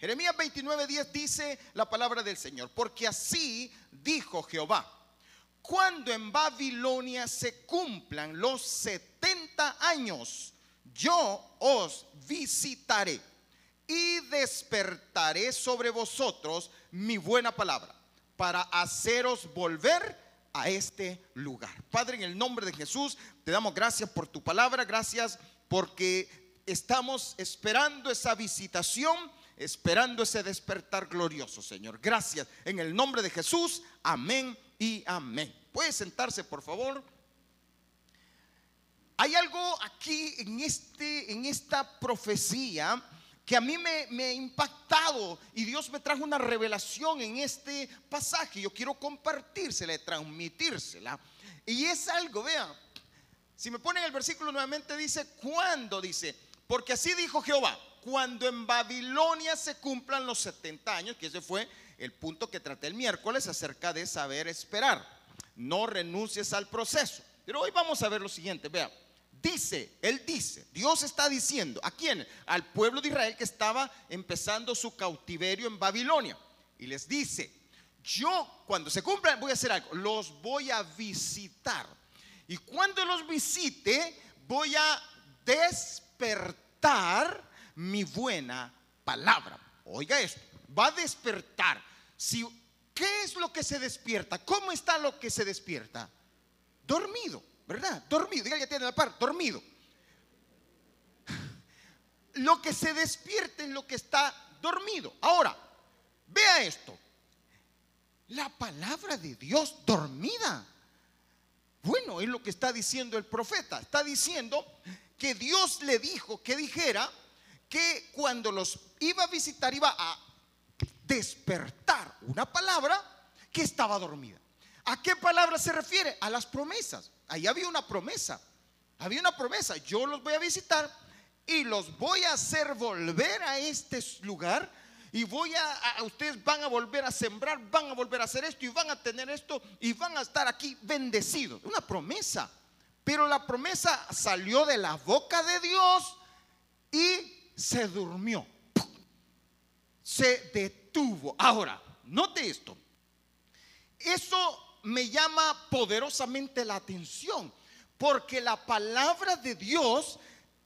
Jeremías 29:10 dice la palabra del Señor, porque así dijo Jehová, cuando en Babilonia se cumplan los 70 años, yo os visitaré y despertaré sobre vosotros mi buena palabra para haceros volver a este lugar. Padre, en el nombre de Jesús, te damos gracias por tu palabra, gracias porque estamos esperando esa visitación, esperando ese despertar glorioso, Señor. Gracias. En el nombre de Jesús, amén y amén. Puede sentarse, por favor. Hay algo aquí en, este, en esta profecía que a mí me, ha impactado y Dios me trajo una revelación en este pasaje. Yo quiero compartírsela, transmitírsela. Y es algo, vea, si me ponen el versículo nuevamente dice, ¿cuándo? Dice, porque así dijo Jehová, cuando en Babilonia se cumplan los 70 años, que ese fue el punto que traté el miércoles acerca de saber esperar. No renuncies al proceso. Pero hoy vamos a ver lo siguiente, vea. Dice, él dice, Dios está diciendo, ¿a quién? Al pueblo de Israel que estaba empezando su cautiverio en Babilonia. Y les dice, yo cuando se cumplan voy a hacer algo, los voy a visitar. Y cuando los visite, voy a despertar mi buena palabra. Oiga esto, va a despertar. Si, ¿Qué es lo que se despierta? ¿Cómo está lo que se despierta? Dormido. ¿verdad? Dormido, diga ya tiene la par, dormido. Lo que se despierta es lo que está dormido. Ahora, vea esto. La palabra de Dios dormida. Bueno, es lo que está diciendo el profeta. Está diciendo que Dios le dijo que dijera que cuando los iba a visitar iba a despertar una palabra que estaba dormida. ¿A qué palabra se refiere? A las promesas. Ahí había una promesa. Había una promesa. Yo los voy a visitar y los voy a hacer volver a este lugar. Y voy a, ustedes van a volver a sembrar, van a volver a hacer esto y van a tener esto y van a estar aquí bendecidos. Una promesa. Pero la promesa salió de la boca de Dios y se durmió. Se detuvo. Ahora, note esto. Eso me llama poderosamente la atención, porque la palabra de Dios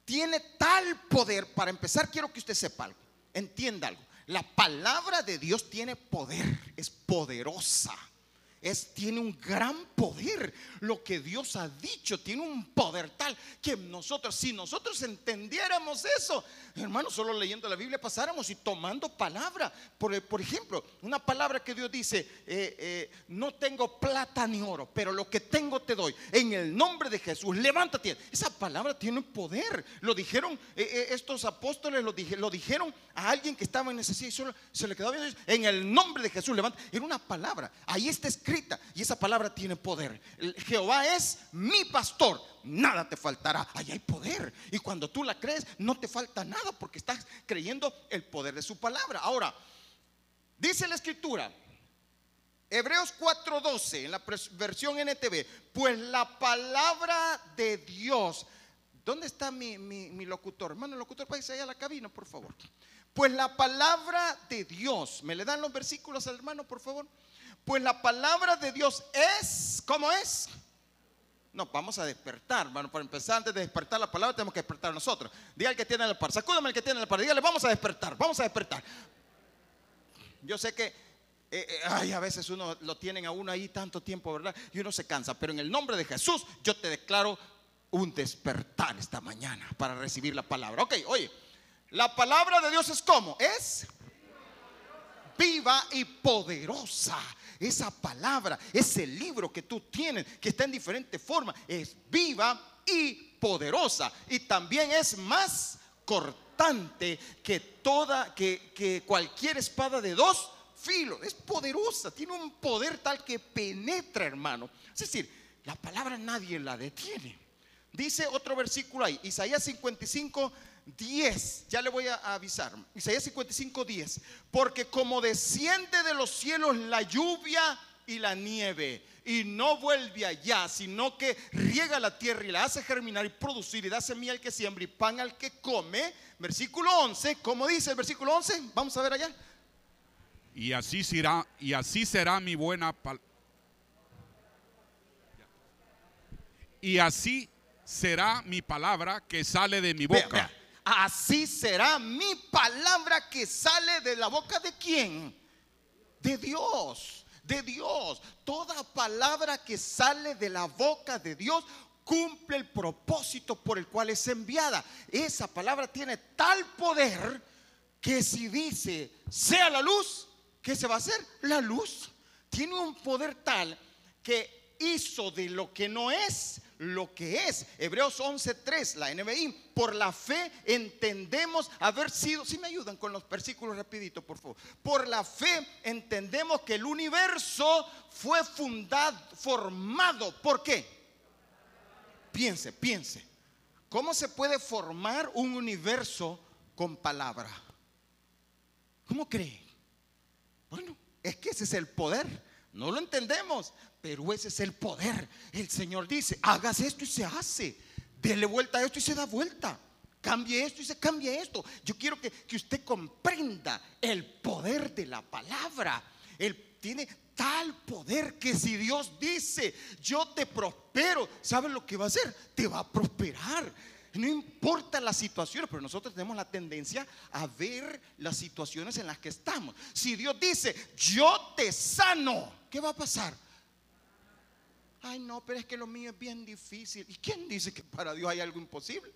tiene tal poder. Para empezar, quiero que usted sepa algo, entienda algo. La palabra de Dios tiene poder, es poderosa es, tiene un gran poder. Lo que Dios ha dicho tiene un poder tal que nosotros, si nosotros entendiéramos eso, hermano, solo leyendo la Biblia pasáramos y tomando palabra. Por, por ejemplo, una palabra que Dios dice, eh, eh, no tengo plata ni oro, pero lo que tengo te doy. En el nombre de Jesús, levántate. Esa palabra tiene poder. Lo dijeron eh, estos apóstoles, lo, dijeron a alguien que estaba en necesidad y solo se le quedó bien. En el nombre de Jesús, levántate. Era una palabra. Ahí está escrito y esa palabra tiene poder. Jehová es mi pastor, nada te faltará. Ahí hay poder. Y cuando tú la crees, no te falta nada porque estás creyendo el poder de su palabra. Ahora, dice la escritura, Hebreos 4:12, en la versión NTV, pues la palabra de Dios. ¿Dónde está mi, mi, locutor? Hermano, locutor, págase allá a la cabina, por favor. Pues la palabra de Dios, ¿me le dan los versículos al hermano, por favor? Pues la palabra de Dios es, ¿cómo es? No, vamos a despertar, hermano. Para empezar, antes de despertar la palabra, tenemos que despertar nosotros. Diga al que tiene el par, sacúdame el que tiene el par. Dígale, vamos a despertar, vamos a despertar. Yo sé que, eh, eh, ay, a veces uno lo tienen a uno ahí tanto tiempo, ¿verdad? Y uno se cansa. Pero en el nombre de Jesús, yo te declaro un despertar esta mañana para recibir la palabra. Ok, oye, la palabra de Dios es como, es viva y poderosa. Esa palabra, ese libro que tú tienes, que está en diferente forma, es viva y poderosa. Y también es más cortante que toda, que, que cualquier espada de dos filos. Es poderosa, tiene un poder tal que penetra, hermano. Es decir, la palabra nadie la detiene. Dice otro versículo ahí, Isaías 55, 10, ya le voy a avisar, Isaías 55, 10, porque como desciende de los cielos la lluvia y la nieve y no vuelve allá, sino que riega la tierra y la hace germinar y producir y da semilla al que siembra y pan al que come. Versículo 11, ¿cómo dice el versículo 11? Vamos a ver allá. Y así será, y así será mi buena palabra. Y así será mi palabra que sale de mi boca. Vea, vea. Así será mi palabra que sale de la boca de quién? De Dios, de Dios. Toda palabra que sale de la boca de Dios cumple el propósito por el cual es enviada. Esa palabra tiene tal poder que si dice sea la luz, ¿qué se va a hacer? La luz. Tiene un poder tal que hizo de lo que no es lo que es. Hebreos 11:3, la NBI, por la fe entendemos haber sido, si me ayudan con los versículos rapidito, por favor. Por la fe entendemos que el universo fue fundado, formado, ¿por qué? Piense, piense. ¿Cómo se puede formar un universo con palabra? ¿Cómo cree? Bueno, es que ese es el poder. No lo entendemos, pero ese es el poder. El Señor dice, hagas esto y se hace. Dele vuelta a esto y se da vuelta. Cambie esto y se cambia esto. Yo quiero que, que usted comprenda el poder de la palabra. Él tiene tal poder que si Dios dice, yo te prospero, ¿sabes lo que va a hacer? Te va a prosperar. No importa las situaciones, pero nosotros tenemos la tendencia a ver las situaciones en las que estamos. Si Dios dice, yo te sano, ¿qué va a pasar? Ay, no, pero es que lo mío es bien difícil. ¿Y quién dice que para Dios hay algo imposible?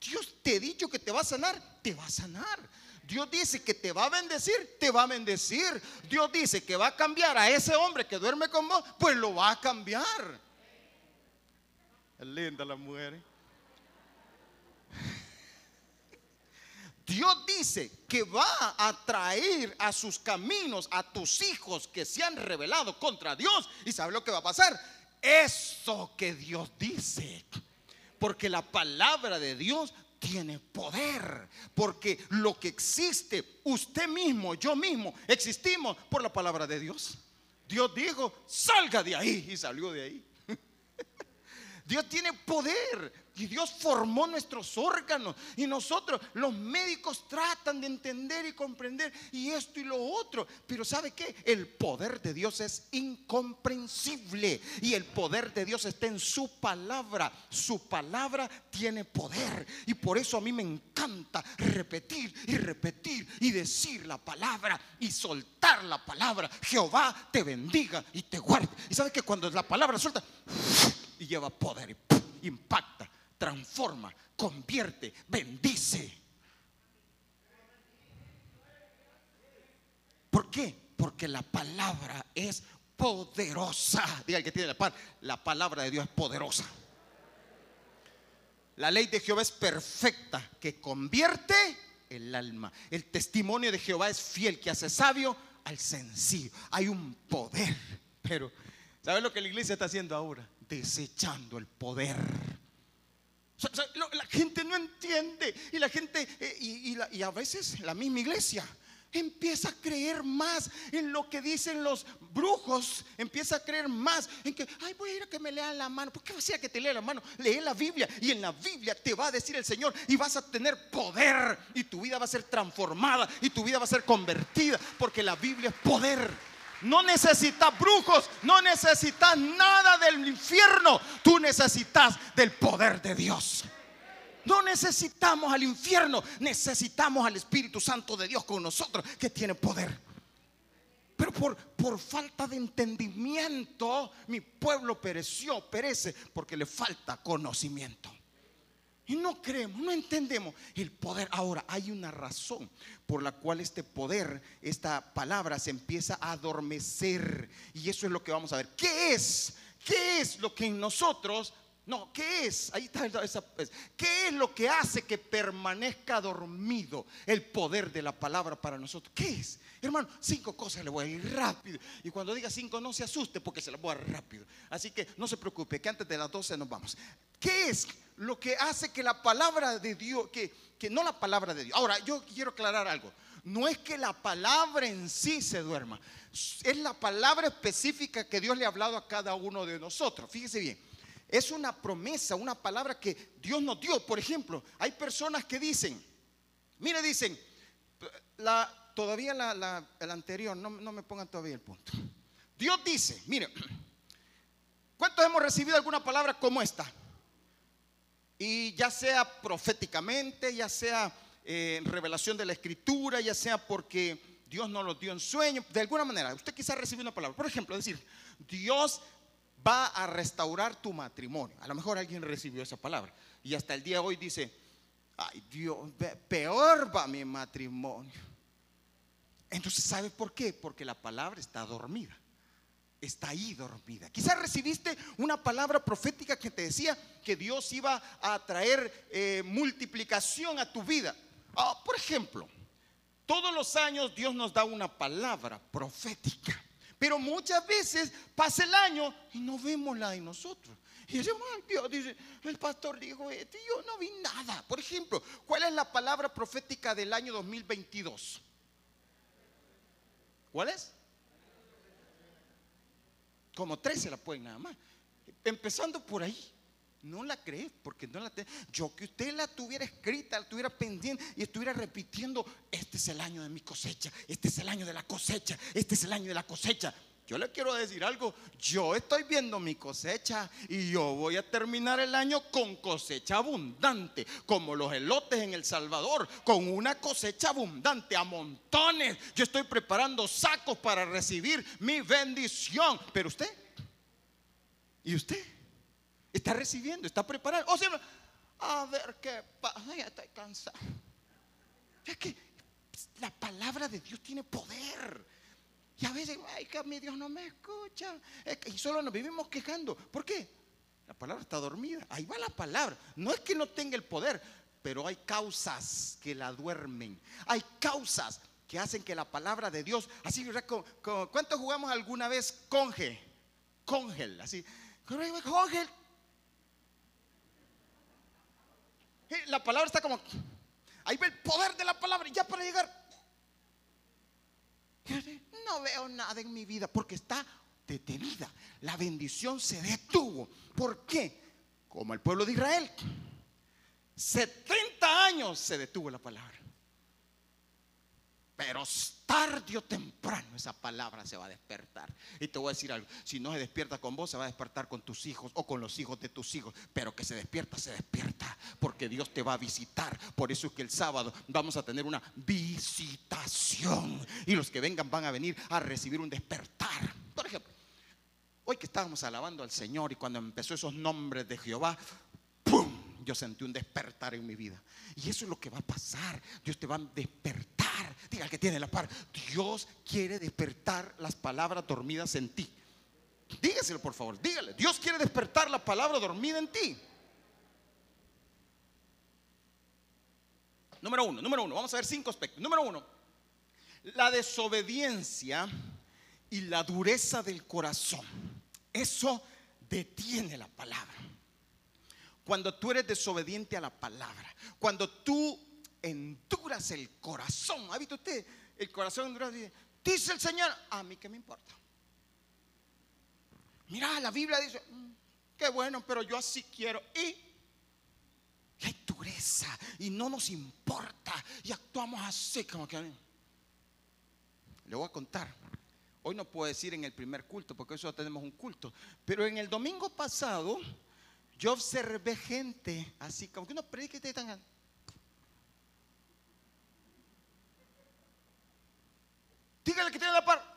Dios te ha dicho que te va a sanar, te va a sanar. Dios dice que te va a bendecir, te va a bendecir. Dios dice que va a cambiar a ese hombre que duerme con vos, pues lo va a cambiar. Es linda la mujer. ¿eh? Dios dice que va a traer a sus caminos a tus hijos que se han rebelado contra Dios. ¿Y sabe lo que va a pasar? Eso que Dios dice. Porque la palabra de Dios tiene poder. Porque lo que existe, usted mismo, yo mismo, existimos por la palabra de Dios. Dios dijo, salga de ahí. Y salió de ahí. Dios tiene poder. Y Dios formó nuestros órganos. Y nosotros, los médicos, tratan de entender y comprender y esto y lo otro. Pero ¿sabe qué? El poder de Dios es incomprensible. Y el poder de Dios está en su palabra. Su palabra tiene poder. Y por eso a mí me encanta repetir y repetir y decir la palabra y soltar la palabra. Jehová te bendiga y te guarde. Y sabe que cuando la palabra suelta y lleva poder impacta transforma, convierte, bendice. ¿Por qué? Porque la palabra es poderosa. Diga el que tiene la par, la palabra de Dios es poderosa. La ley de Jehová es perfecta, que convierte el alma. El testimonio de Jehová es fiel, que hace sabio al sencillo. Hay un poder, pero ¿sabes lo que la iglesia está haciendo ahora? Desechando el poder. La gente no entiende y la gente, eh, y, a veces la misma iglesia empieza a creer más en lo que dicen los brujos, empieza a creer más en que, ay, voy a ir a que me lean la mano. ¿Por qué va a que te lea la mano? Lee la Biblia y en la Biblia te va a decir el Señor y vas a tener poder y tu vida va a ser transformada y tu vida va a ser convertida porque la Biblia es poder. No necesitas brujos, no necesitas nada del infierno. Tú necesitas del poder de Dios. No necesitamos al infierno, necesitamos al Espíritu Santo de Dios con nosotros que tiene poder. Pero por, por falta de entendimiento, mi pueblo pereció, perece, porque le falta conocimiento. Y no creemos, no entendemos el poder. Ahora, hay una razón por la cual este poder, esta palabra se empieza a adormecer. Y eso es lo que vamos a ver. ¿Qué es? ¿Qué es lo que en nosotros... No, ¿qué es? Ahí está esa, ¿Qué es lo que hace que permanezca dormido el poder de la palabra para nosotros? ¿Qué es? Hermano, cinco cosas le voy a ir rápido. Y cuando diga cinco, no se asuste porque se las voy a dar rápido. Así que no se preocupe, que antes de las 12 nos vamos. ¿Qué es lo que hace que la palabra de Dios, que, que no la palabra de Dios? Ahora, yo quiero aclarar algo. no es que la palabra en sí se duerma, es la palabra específica que Dios le ha hablado a cada uno de nosotros. Fíjese bien, es una promesa, una palabra que Dios nos dio. Por ejemplo, hay personas que dicen, mire, dicen, la, todavía la, el anterior, no, me pongan todavía el punto. Dios dice, mire, ¿cuántos hemos recibido alguna palabra como esta? Y ya sea proféticamente, ya sea eh, revelación de la escritura, ya sea porque Dios nos lo dio en sueño, de alguna manera, usted quizá recibió una palabra. Por ejemplo, decir, Dios va a restaurar tu matrimonio. A lo mejor alguien recibió esa palabra y hasta el día de hoy dice, ay Dios, peor va mi matrimonio. Entonces, ¿sabe por qué? Porque la palabra está dormida está ahí dormida. Quizás recibiste una palabra profética que te decía que Dios iba a traer eh, multiplicación a tu vida. Ah, por ejemplo, todos los años Dios nos da una palabra profética, pero muchas veces pasa el año y no vemos la de nosotros. Y decimos, Dios dice, el pastor dijo yo no vi nada. Por ejemplo, ¿cuál es la palabra profética del año 2022? ¿Cuál es? Como tres se la pueden nada más. Empezando por ahí. No la crees porque no la te... Yo que usted la tuviera escrita, la tuviera pendiente y estuviera repitiendo, este es el año de mi cosecha, este es el año de la cosecha, este es el año de la cosecha. Yo le quiero decir algo, yo estoy viendo mi cosecha y yo voy a terminar el año con cosecha abundante, como los elotes en El Salvador, con una cosecha abundante a montones. Yo estoy preparando sacos para recibir mi bendición. Pero usted, ¿y usted? Está recibiendo, está preparando. O sea, a ver qué pasa, ya estoy cansado. Es que la palabra de Dios tiene poder. Y a veces, ay, que mí Dios no me escucha. Y solo nos vivimos quejando. ¿Por qué? La palabra está dormida. Ahí va la palabra. No es que no tenga el poder, pero hay causas que la duermen. Hay causas que hacen que la palabra de Dios, así, ¿cuántos jugamos alguna vez conge? Congel, así. Congel, La palabra está como. Ahí ve el poder de la palabra. Ya para llegar. No veo nada en mi vida porque está detenida. La bendición se detuvo. ¿Por qué? Como el pueblo de Israel. 70 años se detuvo la palabra. Pero tarde o temprano esa palabra se va a despertar. Y te voy a decir algo, si no se despierta con vos, se va a despertar con tus hijos o con los hijos de tus hijos. Pero que se despierta, se despierta, porque Dios te va a visitar. Por eso es que el sábado vamos a tener una visitación. Y los que vengan van a venir a recibir un despertar. Por ejemplo, hoy que estábamos alabando al Señor y cuando empezó esos nombres de Jehová, ¡pum! Yo sentí un despertar en mi vida. Y eso es lo que va a pasar. Dios te va a despertar Diga que tiene la par. Dios quiere despertar las palabras dormidas en ti. Dígaselo por favor, dígale. Dios quiere despertar la palabra dormida en ti. Número uno, número uno. Vamos a ver cinco aspectos. Número uno, la desobediencia y la dureza del corazón. Eso detiene la palabra. Cuando tú eres desobediente a la palabra, cuando tú enduras el corazón. ¿Ha visto usted el corazón endurado? Dice, el Señor, a mí qué me importa. Mira, la Biblia dice, mm, qué bueno, pero yo así quiero. Y, hay dureza y no nos importa y actuamos así como que... Le voy a contar. Hoy no puedo decir en el primer culto porque eso tenemos un culto. Pero en el domingo pasado yo observé gente así como que uno predica tan Dígale que tiene la par.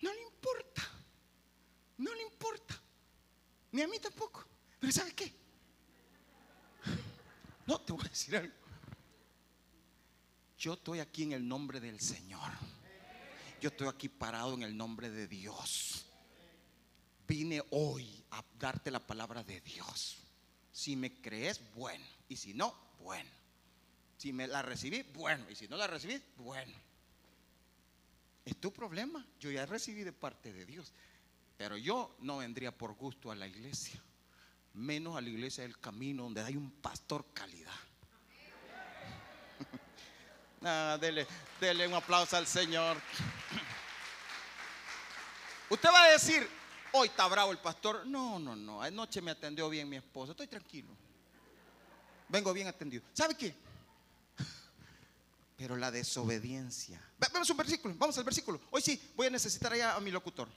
no le importa. No le importa. Ni a mí tampoco. Pero ¿sabe qué? No, te voy a decir algo. Yo estoy aquí en el nombre del Señor. Yo estoy aquí parado en el nombre de Dios. Vine hoy a darte la palabra de Dios. Si me crees, bueno. Y si no, bueno. Si me la recibí, bueno. Y si no la recibí, bueno. Es tu problema. Yo ya recibí de parte de Dios. Pero yo no vendría por gusto a la iglesia. Menos a la iglesia del camino donde hay un pastor calidad. Dele, dele un aplauso al Señor. Usted va a decir, hoy está bravo el pastor. No, no, no. Anoche me atendió bien mi esposa. Estoy tranquilo. Vengo bien atendido. ¿Sabe qué? Pero la desobediencia. Vamos un versículo. Vamos al versículo. Hoy sí, voy a necesitar allá a mi locutor.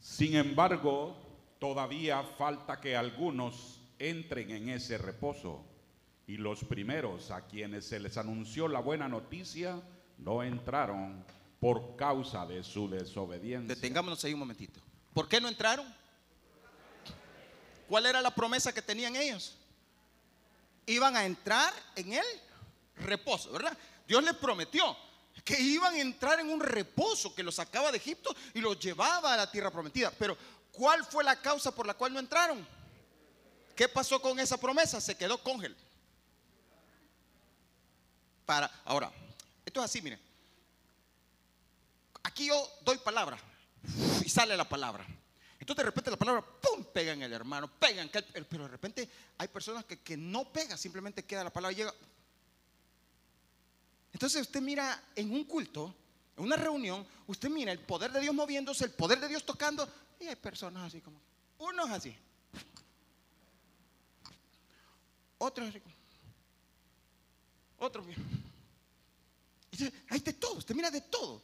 Sin embargo, todavía falta que algunos entren en ese reposo. Y los primeros a quienes se les anunció la buena noticia no entraron por causa de su desobediencia. Detengámonos ahí un momentito. ¿Por qué no entraron? ¿Cuál era la promesa que tenían ellos? Iban a entrar en el reposo, ¿verdad? Dios les prometió que iban a entrar en un reposo que los sacaba de Egipto y los llevaba a la tierra prometida. Pero ¿cuál fue la causa por la cual no entraron? ¿Qué pasó con esa promesa? Se quedó congel. Para ahora, esto es así, miren. Aquí yo doy palabra y sale la palabra. Entonces de repente la palabra, ¡pum!, pega en el hermano, pega pero de repente hay personas que, que no pega, simplemente queda la palabra y llega. Entonces usted mira en un culto, en una reunión, usted mira el poder de Dios moviéndose, el poder de Dios tocando, y hay personas así como, unos así, otros así, otros bien. Hay de todo, usted mira de todo.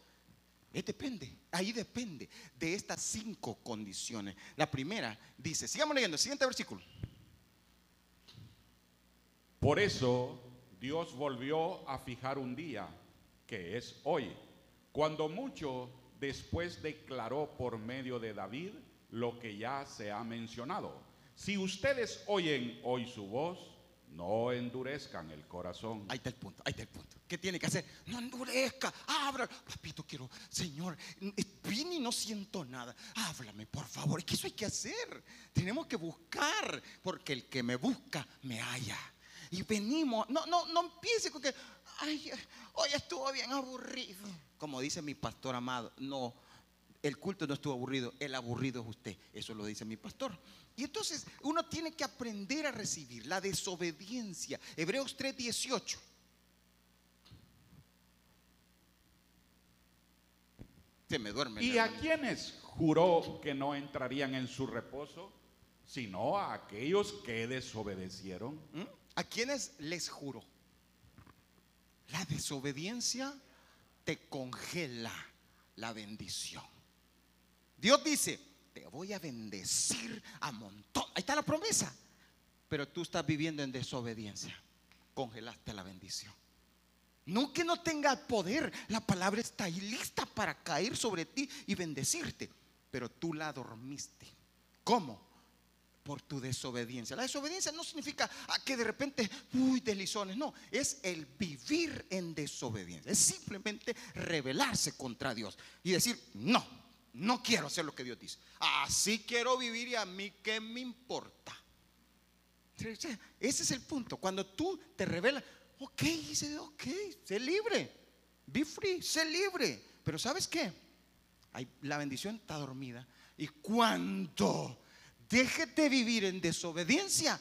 Eh, depende, ahí depende de estas cinco condiciones. La primera dice, sigamos leyendo, siguiente versículo. Por eso Dios volvió a fijar un día, que es hoy, cuando mucho después declaró por medio de David lo que ya se ha mencionado. Si ustedes oyen hoy su voz, no endurezcan el corazón. Ahí está el punto, ahí está el punto. ¿Qué tiene que hacer? No endurezca, abra. Papito, quiero, Señor, vine y no siento nada. Háblame, por favor. Que eso hay que hacer. Tenemos que buscar, porque el que me busca, me halla. Y venimos, no, no, no empiece con que, ay, hoy estuvo bien aburrido. Como dice mi pastor amado, no, el culto no estuvo aburrido, el aburrido es usted. Eso lo dice mi pastor. Y entonces uno tiene que aprender a recibir la desobediencia. Hebreos 3:18. Se me duerme. ¿Y a quienes juró que no entrarían en su reposo? Sino a aquellos que desobedecieron. ¿Mm? ¿A quiénes les juró? La desobediencia te congela la bendición. Dios dice, te voy a bendecir a montón. Ahí está la promesa. Pero tú estás viviendo en desobediencia. Congelaste la bendición. No que no tenga poder. La palabra está ahí lista para caer sobre ti y bendecirte. Pero tú la dormiste. ¿Cómo? Por tu desobediencia. La desobediencia no significa ah, que de repente, uy, deslizones. No, es el vivir en desobediencia. Es simplemente rebelarse contra Dios y decir, no, no quiero hacer lo que Dios dice. Así quiero vivir y a mí qué me importa. Ese es el punto. Cuando tú te rebelas, ok, dice, ok, sé libre. Be free, sé libre. Pero ¿sabes qué? La bendición está dormida. Y cuando dejes de vivir en desobediencia,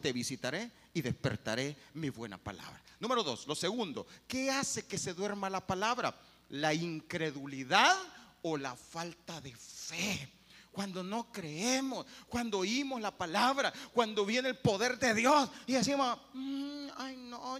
te visitaré y despertaré mi buena palabra. Número dos, lo segundo, ¿qué hace que se duerma la palabra? La incredulidad o la falta de fe. Cuando no creemos, cuando oímos la palabra, cuando viene el poder de Dios y decimos, "Mm, ay no,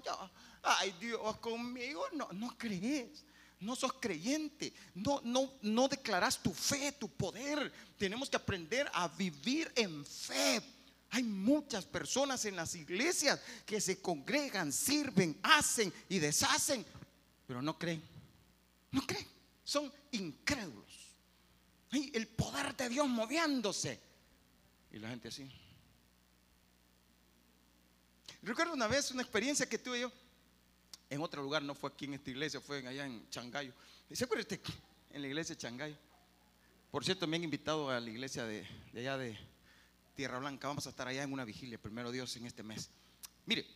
ay Dios conmigo, no, no crees. No sos creyente, no, no, no declaras tu fe, tu poder. Tenemos que aprender a vivir en fe. Hay muchas personas en las iglesias que se congregan, sirven, hacen y deshacen, pero no creen. No creen. Son incrédulos. Hay el poder de Dios moviéndose. Y la gente así. Recuerdo una vez una experiencia que tuve yo en otro lugar, no fue aquí en esta iglesia, fue allá en Changayo. ¿Se acuerda usted? En la iglesia de Changayo. Por cierto, me han invitado a la iglesia de, allá de Tierra Blanca. Vamos a estar allá en una vigilia, primero Dios, en este mes. Mire,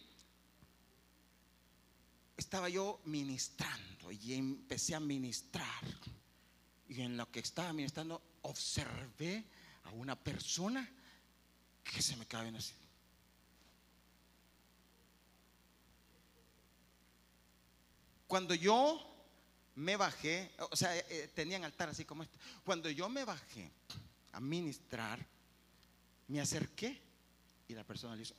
estaba yo ministrando y empecé a ministrar. Y en lo que estaba ministrando, observé a una persona que se me viendo así. Cuando yo me bajé, o sea, eh, eh, tenían altar así como este. Cuando yo me bajé a ministrar, me acerqué y la persona le hizo,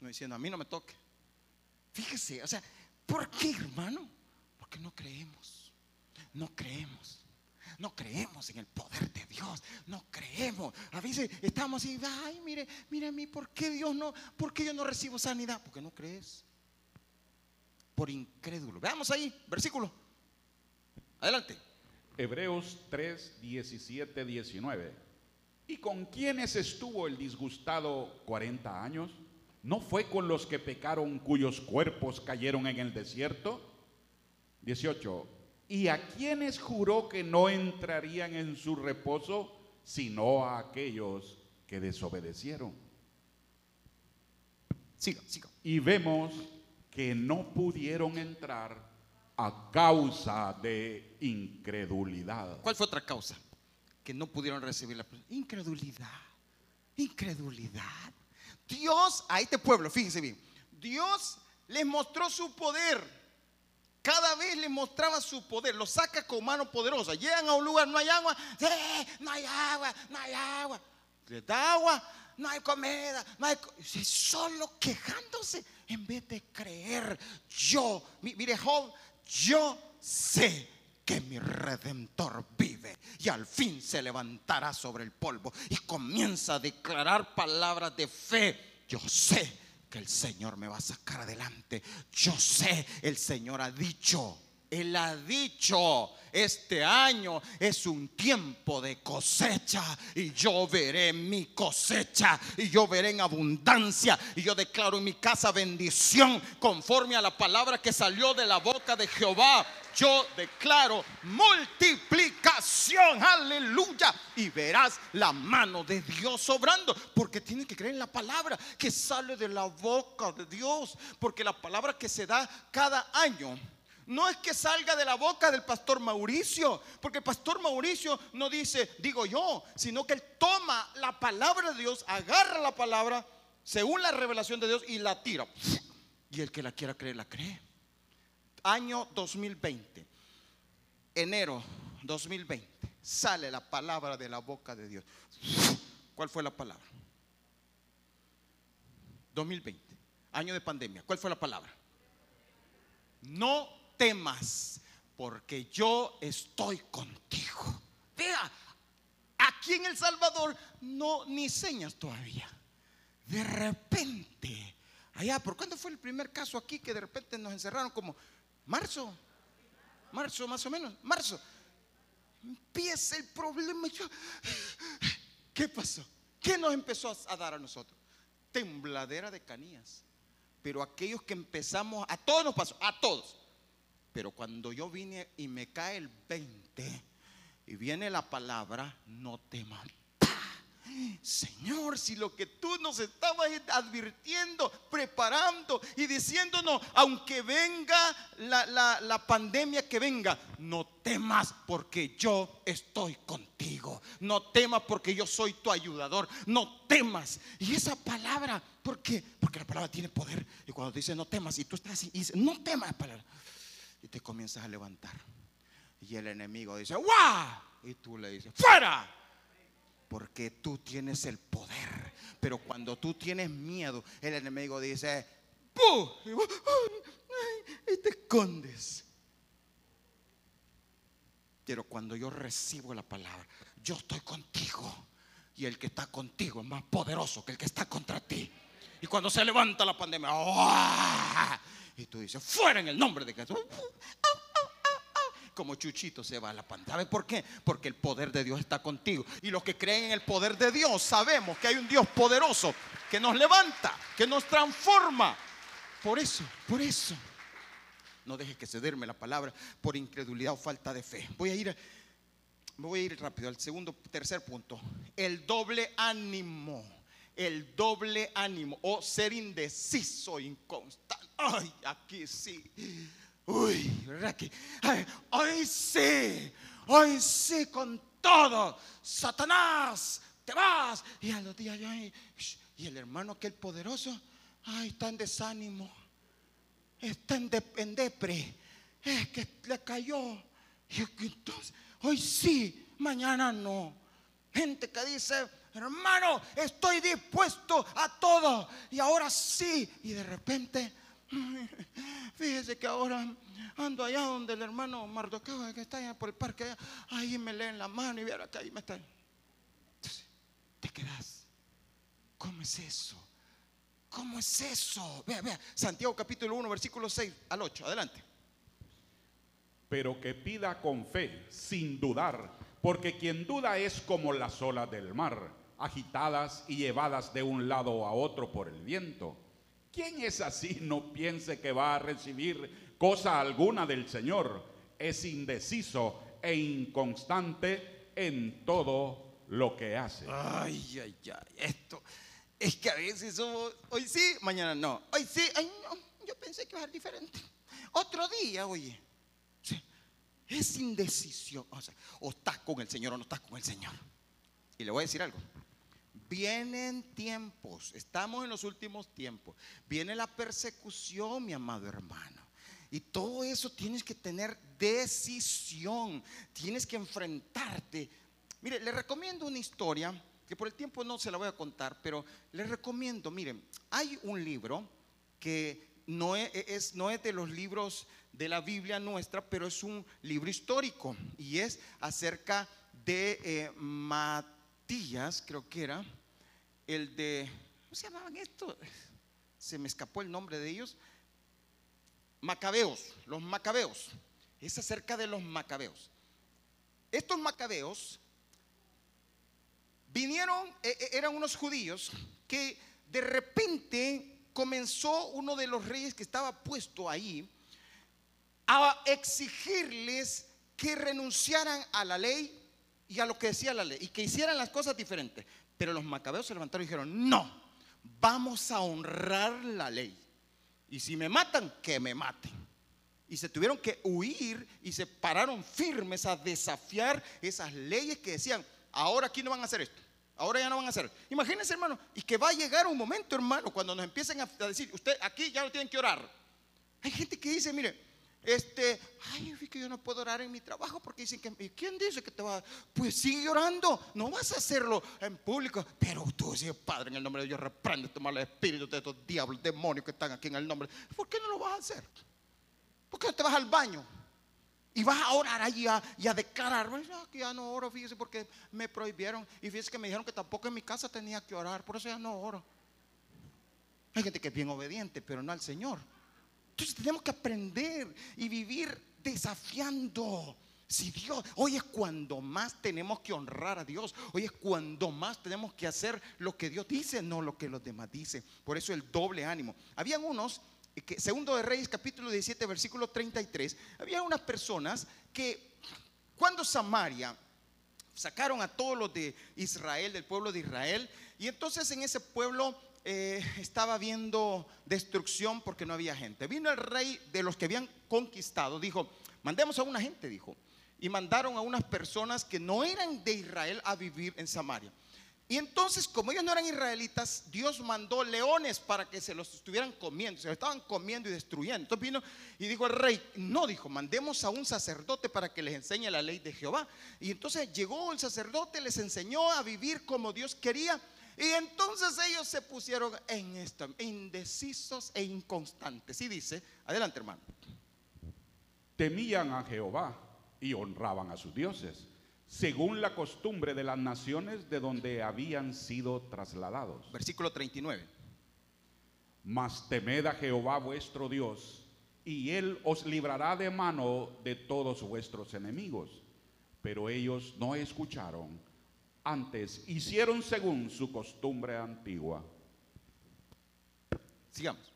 no diciendo, a mí no me toque. Fíjese, o sea, ¿por qué, hermano? Porque no creemos, no creemos. No creemos en el poder de Dios. No creemos. A veces estamos así, ay, mire, mire a mí, ¿por qué Dios no? ¿Por qué yo no recibo sanidad? Porque no crees. Por incrédulo. Veamos ahí, versículo. Adelante. Hebreos 3, 17, 19. ¿Y con quiénes estuvo el disgustado 40 años? ¿No fue con los que pecaron cuyos cuerpos cayeron en el desierto? 18. ¿Y a quiénes juró que no entrarían en su reposo, sino a aquellos que desobedecieron? Siga, siga. Y vemos que no pudieron entrar a causa de incredulidad. ¿Cuál fue otra causa? Que no pudieron recibir la incredulidad. Incredulidad. Dios, a este pueblo, fíjense bien, Dios les mostró su poder. Cada vez les mostraba su poder, lo saca con mano poderosa. Llegan a un lugar, no hay agua, sí, no hay agua, no hay agua. Les da agua, no hay comida, no hay solo quejándose en vez de creer. Yo, mire Job, yo sé que mi redentor vive y al fin se levantará sobre el polvo y comienza a declarar palabras de fe. Yo sé que el Señor me va a sacar adelante. Yo sé, el Señor ha dicho, Él ha dicho, este año es un tiempo de cosecha y yo veré mi cosecha y yo veré en abundancia y yo declaro en mi casa bendición conforme a la palabra que salió de la boca de Jehová. Yo declaro multiplicación, aleluya, y verás la mano de Dios obrando, porque tienes que creer en la palabra que sale de la boca de Dios, porque la palabra que se da cada año no es que salga de la boca del pastor Mauricio, porque el pastor Mauricio no dice, digo yo, sino que él toma la palabra de Dios, agarra la palabra según la revelación de Dios y la tira. Y el que la quiera creer, la cree. Año 2020, enero 2020, sale la palabra de la boca de Dios. ¿Cuál fue la palabra? 2020, año de pandemia. ¿Cuál fue la palabra? No temas, porque yo estoy contigo. Vea, aquí en El Salvador no ni señas todavía. De repente, allá, ¿por cuándo fue el primer caso aquí que de repente nos encerraron como marzo? Marzo más o menos, marzo. Empieza el problema. ¿Qué pasó? ¿Qué nos empezó a dar a nosotros? Tembladera de canías. Pero aquellos que empezamos, a todos nos pasó, a todos. Pero cuando yo vine y me cae el 20 y viene la palabra, no temas. Señor, si lo que tú nos estabas advirtiendo, preparando y diciéndonos, aunque venga la, la, pandemia que venga, no temas porque yo estoy contigo. No temas porque yo soy tu ayudador. No temas. Y esa palabra, ¿por qué? Porque la palabra tiene poder. Y cuando dice no temas, y tú estás así, y no temas, palabra y te comienzas a levantar. Y el enemigo dice, ¡guau! Y tú le dices, ¡fuera! Porque tú tienes el poder. Pero cuando tú tienes miedo, el enemigo dice, ¡Puh! Y te escondes. Pero cuando yo recibo la palabra, yo estoy contigo. Y el que está contigo es más poderoso que el que está contra ti. Y cuando se levanta la pandemia, ¡oh! Y tú dices, fuera en el nombre de Jesús. Como Chuchito se va a la pantalla. ¿Sabes por qué? Porque el poder de Dios está contigo. Y los que creen en el poder de Dios sabemos que hay un Dios poderoso que nos levanta, que nos transforma. Por eso, por eso. No dejes que cederme la palabra por incredulidad o falta de fe. Voy a ir, voy a ir rápido al segundo, tercer punto. El doble ánimo el doble ánimo o ser indeciso, inconstante. Ay, aquí sí. Uy, ¿verdad que? Ay, sí, ay, sí, con todo. Satanás, te vas. Y a los días, y el hermano aquel poderoso, ay, está en desánimo. está en, en depre, es que le cayó. Y entonces, hoy sí, mañana no. Gente que dice, hermano, estoy dispuesto a todo. Y ahora sí. Y de repente, fíjese que ahora ando allá donde el hermano Mardoqueo, que está allá por el parque, ahí me leen la mano y viera que ahí me está. Entonces, te quedas. ¿Cómo es eso? ¿Cómo es eso? Vea, vea. Santiago capítulo 1, versículo 6 al 8. Adelante. pero que pida con fe, sin dudar, porque quien duda es como las olas del mar, agitadas y llevadas de un lado a otro por el viento. ¿Quién es así no piense que va a recibir cosa alguna del Señor? Es indeciso e inconstante en todo lo que hace. Ay, ay, ay. Esto es que a veces somos, hoy sí, mañana no. Hoy sí, ay, no. Yo pensé que iba a ser diferente. Otro día, oye. Es indecisión. O sea, o estás con el Señor o no estás con el Señor. Y le voy a decir algo. Vienen tiempos, estamos en los últimos tiempos. Viene la persecución, mi amado hermano. Y todo eso tienes que tener decisión. Tienes que enfrentarte. Mire, le recomiendo una historia que por el tiempo no se la voy a contar, pero le recomiendo, miren, hay un libro que no es, es- no es de los libros de la Biblia nuestra, pero es un libro histórico y es acerca de eh, Matías, creo que era, el de, ¿cómo se llamaban estos? Se me escapó el nombre de ellos. Macabeos, los macabeos. Es acerca de los macabeos. Estos macabeos vinieron, eh, eh, eran unos judíos que de repente comenzó uno de los reyes que estaba puesto ahí a exigirles que renunciaran a la ley y a lo que decía la ley y que hicieran las cosas diferentes. Pero los macabeos se levantaron y dijeron, no, vamos a honrar la ley. Y si me matan, que me maten. Y se tuvieron que huir y se pararon firmes a desafiar esas leyes que decían, ahora aquí no van a hacer esto. Ahora ya no van a hacer. Imagínense, hermano, y que va a llegar un momento, hermano, cuando nos empiecen a decir, usted aquí ya no tienen que orar. Hay gente que dice, mire, este, ay, que yo no puedo orar en mi trabajo porque dicen que, ¿y ¿quién dice que te va? Pues sigue orando, no vas a hacerlo en público, pero tú sí, Padre, en el nombre de Dios, reprende estos malos espíritus de estos diablos, demonios que están aquí en el nombre. ¿Por qué no lo vas a hacer? ¿Por qué no te vas al baño? Y vas a orar allí a- y a declarar. "Pues, no, que ya no oro, fíjese, porque me prohibieron. Y fíjese que me dijeron que tampoco en mi casa tenía que orar. Por eso ya no oro. Hay gente que es bien obediente, pero no al Señor. Entonces tenemos que aprender y vivir desafiando. Si Dios, hoy es cuando más tenemos que honrar a Dios, hoy es cuando más tenemos que hacer lo que Dios dice, no lo que los demás dicen. Por eso el doble ánimo. Habían unos, que, segundo de Reyes, capítulo 17, versículo 33, había unas personas que cuando Samaria sacaron a todos los de Israel, del pueblo de Israel, y entonces en ese pueblo eh, estaba viendo destrucción porque no había gente. Vino el rey de los que habían conquistado, dijo, mandemos a una gente, dijo, y mandaron a unas personas que no eran de Israel a vivir en Samaria. Y entonces, como ellos no eran israelitas, Dios mandó leones para que se los estuvieran comiendo, se los estaban comiendo y destruyendo. Entonces vino y dijo el rey, no, dijo, mandemos a un sacerdote para que les enseñe la ley de Jehová. Y entonces llegó el sacerdote, les enseñó a vivir como Dios quería. Y entonces ellos se pusieron en esto, indecisos e inconstantes. Y dice, adelante hermano. temían a Jehová y honraban a sus dioses, según la costumbre de las naciones de donde habían sido trasladados. Versículo 39. Mas temed a Jehová vuestro Dios, y él os librará de mano de todos vuestros enemigos. Pero ellos no escucharon, antes hicieron según su costumbre antigua. Sigamos.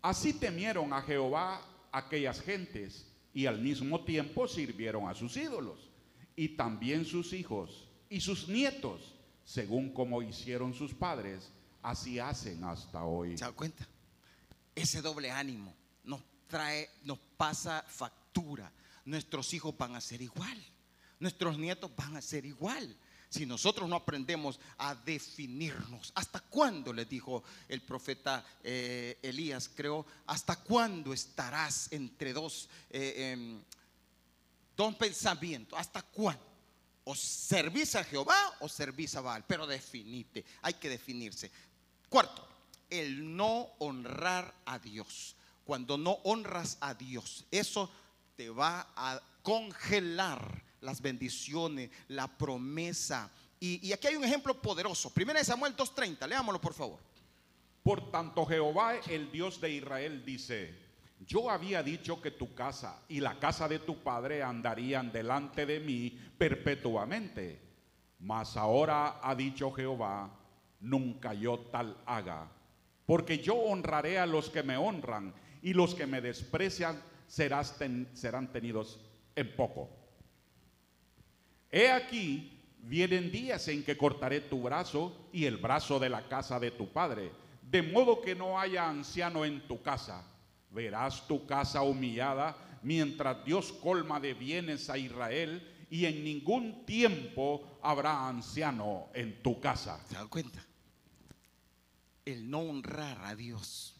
Así temieron a Jehová aquellas gentes y al mismo tiempo sirvieron a sus ídolos y también sus hijos y sus nietos, según como hicieron sus padres, así hacen hasta hoy. ¿Se da cuenta? Ese doble ánimo nos trae, nos pasa factura. Nuestros hijos van a ser igual. Nuestros nietos van a ser igual. si nosotros no aprendemos a definirnos. ¿Hasta cuándo? Le dijo el profeta eh, Elías, creo, ¿hasta cuándo estarás entre dos, eh, em, dos pensamientos? ¿Hasta cuándo? O servís a Jehová o servís a Baal, pero definite, hay que definirse. Cuarto, el no honrar a Dios. Cuando no honras a Dios, eso te va a congelar las bendiciones, la promesa. Y, aquí hay un ejemplo poderoso. Primera de Samuel 2.30, leámoslo por favor. Por tanto Jehová, el Dios de Israel, dice, yo había dicho que tu casa y la casa de tu padre andarían delante de mí perpetuamente. Mas ahora ha dicho Jehová, nunca yo tal haga. Porque yo honraré a los que me honran y los que me desprecian serán tenidos en poco. He aquí, vienen días en que cortaré tu brazo y el brazo de la casa de tu padre, de modo que no haya anciano en tu casa. Verás tu casa humillada mientras Dios colma de bienes a Israel y en ningún tiempo habrá anciano en tu casa. ¿Se dan cuenta? El no honrar a Dios.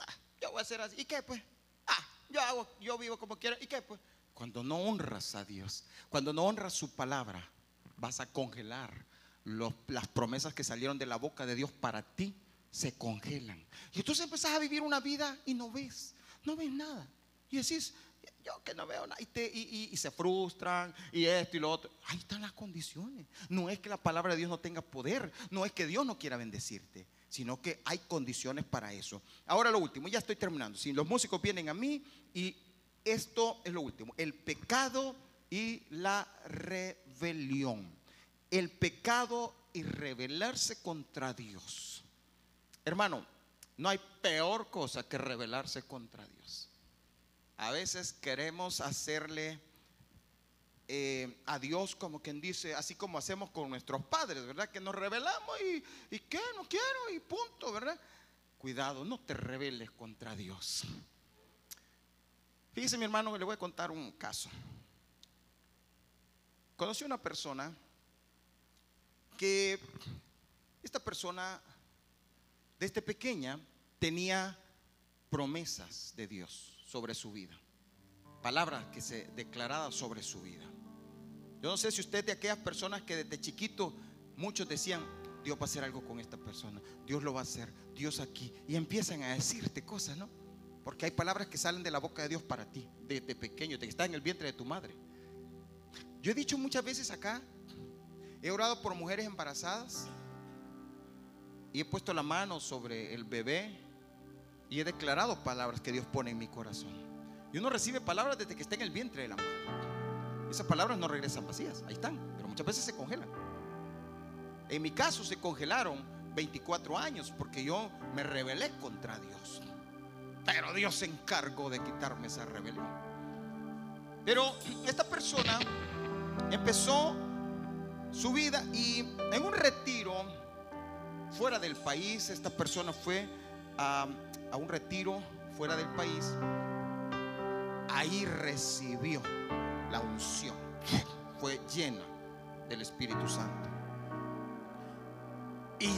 Ah, yo voy a hacer así. ¿Y qué pues? Ah, yo hago, yo vivo como quiero. ¿Y qué pues? Cuando no honras a Dios, cuando no honras su palabra, vas a congelar las promesas que salieron de la boca de Dios para ti, se congelan. Y entonces empezás a vivir una vida y no ves, no ves nada. Y decís, yo que no veo nada. Y, y, se frustran y esto y lo otro. Ahí están las condiciones. No es que la palabra de Dios no tenga poder. No es que Dios no quiera bendecirte. Sino que hay condiciones para eso. Ahora lo último, ya estoy terminando. Si los músicos vienen a mí y esto es lo último, el pecado y la rebelión. El pecado y rebelarse contra Dios. Hermano, no hay peor cosa que rebelarse contra Dios. A veces queremos hacerle eh, a Dios como quien dice, así como hacemos con nuestros padres, ¿verdad? Que nos rebelamos y, y qué, no quiero y punto, ¿verdad? Cuidado, no te rebeles contra Dios. Fíjese mi hermano, le voy a contar un caso. Conocí una persona que esta persona desde pequeña tenía promesas de Dios sobre su vida. Palabras que se declaraban sobre su vida. Yo no sé si usted de aquellas personas que desde chiquito muchos decían, Dios va a hacer algo con esta persona, Dios lo va a hacer, Dios aquí. Y empiezan a decirte cosas, ¿no? Porque hay palabras que salen de la boca de Dios para ti, desde pequeño, de que está en el vientre de tu madre. Yo he dicho muchas veces acá, he orado por mujeres embarazadas y he puesto la mano sobre el bebé y he declarado palabras que Dios pone en mi corazón. Y uno recibe palabras desde que está en el vientre de la madre. Esas palabras no regresan vacías, ahí están, pero muchas veces se congelan. En mi caso se congelaron 24 años porque yo me rebelé contra Dios. Pero Dios se encargó de quitarme esa rebelión. Pero esta persona empezó su vida y en un retiro fuera del país, esta persona fue a, un retiro fuera del país. Ahí recibió la unción. Fue llena del Espíritu Santo. Y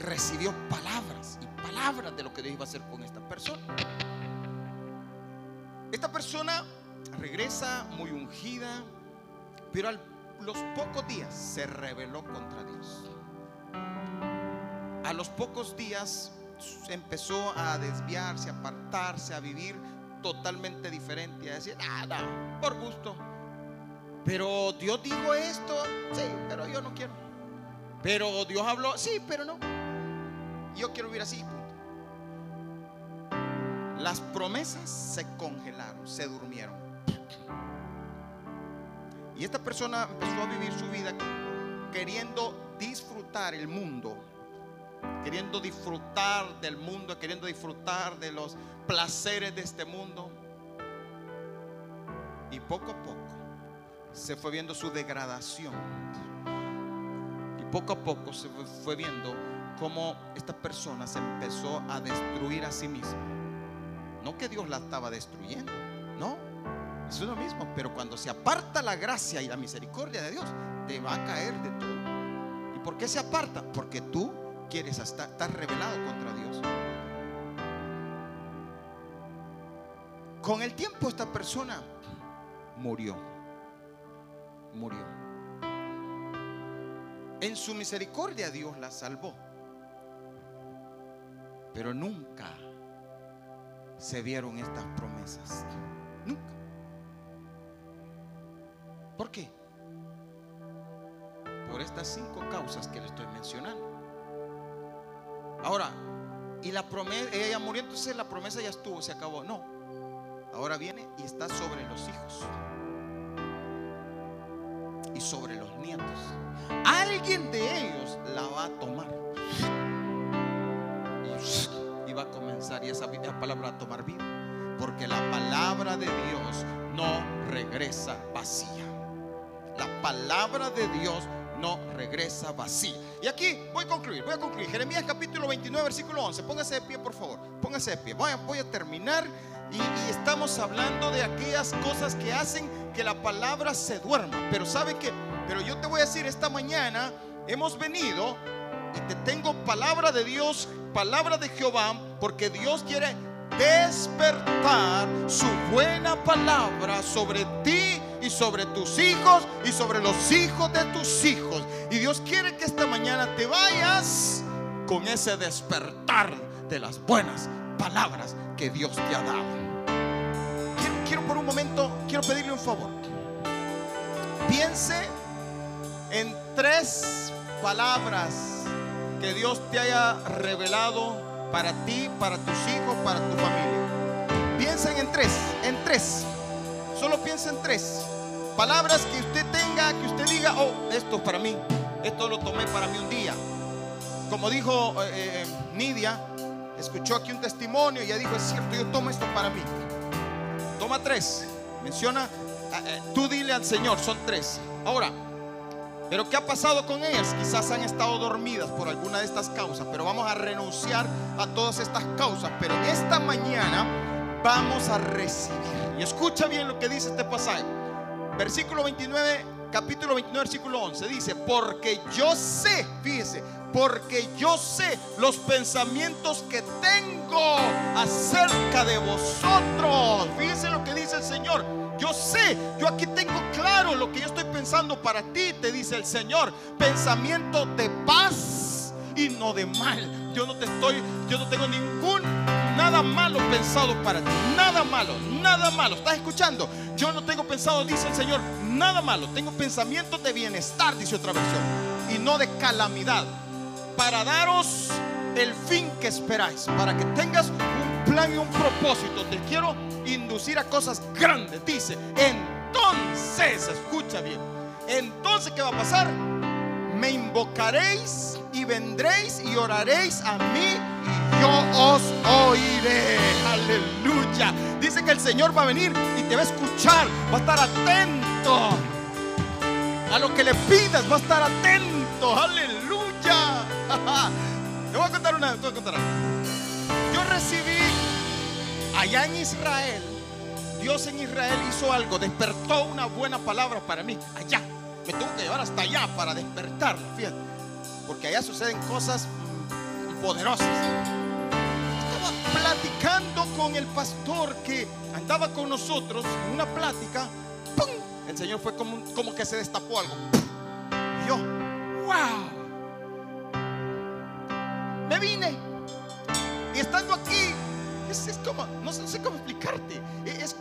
recibió palabras y palabras de lo que Dios iba a hacer con esta persona. Esta persona regresa muy ungida, pero a los pocos días se rebeló contra Dios. A los pocos días empezó a desviarse, a apartarse, a vivir totalmente diferente, a decir, nada, por gusto. Pero Dios dijo esto, sí, pero yo no quiero. Pero Dios habló, sí, pero no. Yo quiero vivir así. Las promesas se congelaron, se durmieron. Y esta persona empezó a vivir su vida queriendo disfrutar el mundo, queriendo disfrutar del mundo, queriendo disfrutar de los placeres de este mundo. Y poco a poco se fue viendo su degradación. Y poco a poco se fue viendo cómo esta persona se empezó a destruir a sí misma. No que Dios la estaba destruyendo, no. Es uno mismo, pero cuando se aparta la gracia y la misericordia de Dios, te va a caer de todo. ¿Y por qué se aparta? Porque tú quieres estar, estar revelado contra Dios. Con el tiempo esta persona murió. Murió. En su misericordia Dios la salvó. Pero nunca se vieron estas promesas. Nunca. ¿Por qué? Por estas cinco causas que le estoy mencionando. Ahora, y la promesa, ella murió, entonces la promesa ya estuvo, se acabó. No. Ahora viene y está sobre los hijos y sobre los nietos. Alguien de ellos la va a tomar y esa, palabra a tomar vida, porque la palabra de Dios no regresa vacía. La palabra de Dios no regresa vacía. Y aquí voy a concluir, voy a concluir. Jeremías capítulo 29, versículo 11. Póngase de pie, por favor. Póngase de pie. Voy a, voy a terminar y, y estamos hablando de aquellas cosas que hacen que la palabra se duerma. Pero sabe que, pero yo te voy a decir, esta mañana hemos venido y te tengo palabra de Dios, palabra de Jehová, porque Dios quiere despertar su buena palabra sobre ti y sobre tus hijos y sobre los hijos de tus hijos. Y Dios quiere que esta mañana te vayas con ese despertar de las buenas palabras que Dios te ha dado. Quiero, por un momento, quiero pedirle un favor. Piense en tres palabras que Dios te haya revelado para ti, para tus hijos, para tu familia. Piensen en tres, en tres. Solo piensa en tres. Palabras que usted tenga, que usted diga, oh, esto es para mí. Esto lo tomé para mí un día. Como dijo eh, Nidia, escuchó aquí un testimonio y ella dijo, es cierto, yo tomo esto para mí. Toma tres. Menciona, eh, tú dile al Señor, son tres. Ahora, pero ¿qué ha pasado con ellas? Quizás han estado dormidas por alguna de estas causas, pero vamos a renunciar a todas estas causas. Pero esta mañana vamos a recibir. Y escucha bien lo que dice este pasaje. Versículo 29, capítulo 29, versículo 11. Dice, porque yo sé, fíjese, porque yo sé los pensamientos que tengo acerca de vosotros. Fíjese lo que dice el Señor. Yo sé, yo aquí tengo claro lo que yo estoy pensando para ti, te dice el Señor. Pensamiento de paz y no de mal. Yo no te estoy, yo no tengo ningún nada malo pensado para ti. Nada malo, nada malo. ¿Estás escuchando? Yo no tengo pensado, dice el Señor, nada malo. Tengo pensamientos de bienestar, dice otra versión, y no de calamidad. Para daros el fin que esperáis, para que tengas un plan y un propósito. Te quiero inducir a cosas grandes. Dice, entonces, escucha bien, entonces, ¿qué va a pasar? Me invocaréis y vendréis y oraréis a mí y yo os oiré. Aleluya. Dice que el Señor va a venir y te va a escuchar, va a estar atento a lo que le pidas, va a estar atento. Aleluya. Te voy a contar una, te. Yo recibí allá en Israel, Dios en Israel hizo algo, despertó una buena palabra para mí, allá. Me tuvo que llevar hasta allá para despertarla, fíjate. Porque allá suceden cosas poderosas. Estaba platicando con el pastor que andaba con nosotros en una plática. ¡pum! El Señor fue como, como que se destapó algo. Y yo, wow. Me vine. Y estando aquí, es, como, no sé, no sé cómo explicarte. Es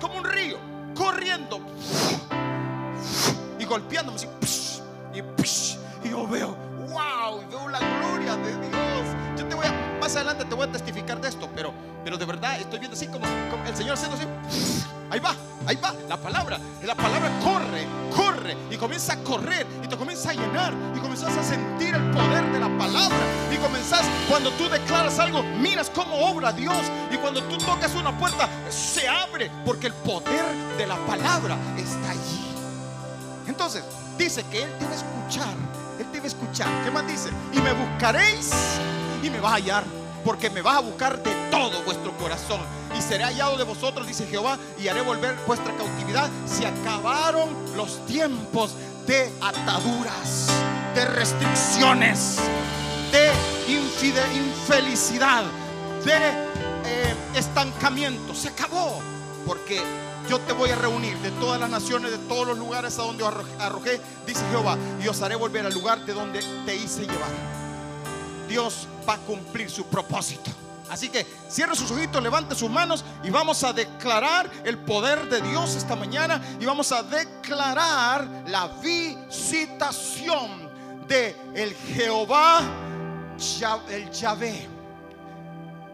como un río corriendo y golpeándome así. Y, y yo veo, wow, y veo la gloria de Dios. Yo te voy a, más adelante te voy a testificar de esto, pero, pero de verdad estoy viendo así como, el Señor haciendo así. Ahí va, ahí va, la palabra. La palabra corre, corre y comienza a correr y te comienza a llenar y comienzas a sentir el poder de la palabra. Y comenzás, cuando tú declaras algo, miras cómo obra Dios. Y cuando tú tocas una puerta, porque el poder de la palabra está allí. Entonces, dice que Él a escuchar. Él a escuchar. ¿Qué más dice? Y me buscaréis y me vas a hallar. porque me vas a buscar de todo vuestro corazón. Y seré hallado de vosotros, dice Jehová, y haré volver vuestra cautividad. Se acabaron los tiempos de ataduras, de restricciones, de infelicidad, de eh, estancamiento. Se acabó, porque yo te voy a reunir de todas las naciones, de todos los lugares a donde arrojé, dice Jehová, y os haré volver al lugar de donde te hice llevar. Dios va a cumplir su propósito. Así que cierre sus ojitos, levante sus manos y vamos a declarar el poder de Dios esta mañana y vamos a declarar la visitación de el Jehová, el Yahvé.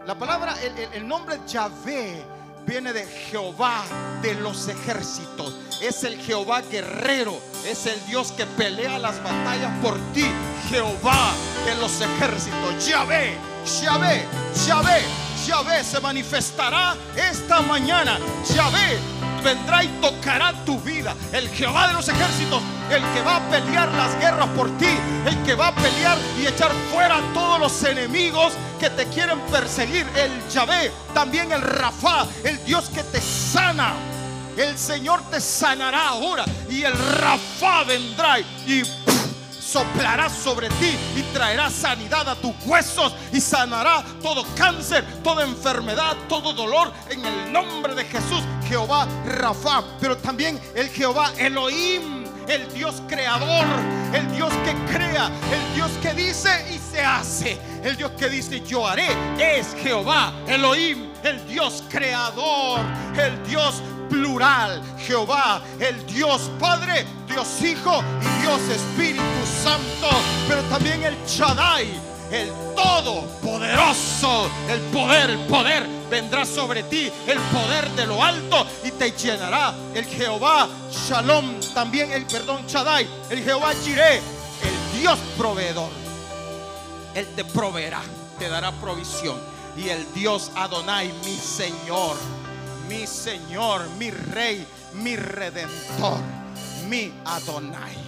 La palabra, el, el nombre Yahvé viene de Jehová de los ejércitos. Es el Jehová guerrero. Es el Dios que pelea las batallas por ti. Jehová de los ejércitos. Yahvé, Yahvé, Yahvé, Yahvé se manifestará esta mañana. Yahvé vendrá y tocará tu vida. El Jehová de los ejércitos, el que va a pelear las guerras por ti, el que va a pelear y echar fuera a todos los enemigos que te quieren perseguir. El Yahvé, también el Rafa, el Dios que te sana. El Señor te sanará ahora y el Rafa vendrá y soplará sobre ti y traerá sanidad a tus huesos y sanará todo cáncer, toda enfermedad, todo dolor en el nombre de Jesús, Jehová Rafa, pero también el Jehová Elohim, el Dios creador, el Dios que crea, el Dios que dice y se hace, el Dios que dice yo haré, es Jehová Elohim, el Dios creador, el Dios plural, Jehová, el Dios Padre, Dios Hijo y Dios Espíritu Santo, pero también el Shaddai, el Todopoderoso, el poder, el poder vendrá sobre ti, el poder de lo alto y te llenará. El Jehová Shalom, también el perdón Shaddai, el Jehová Jireh, el Dios proveedor. Él te proveerá, te dará provisión. Y el Dios Adonai, mi Señor, mi Señor, mi Rey, mi Redentor, mi Adonai.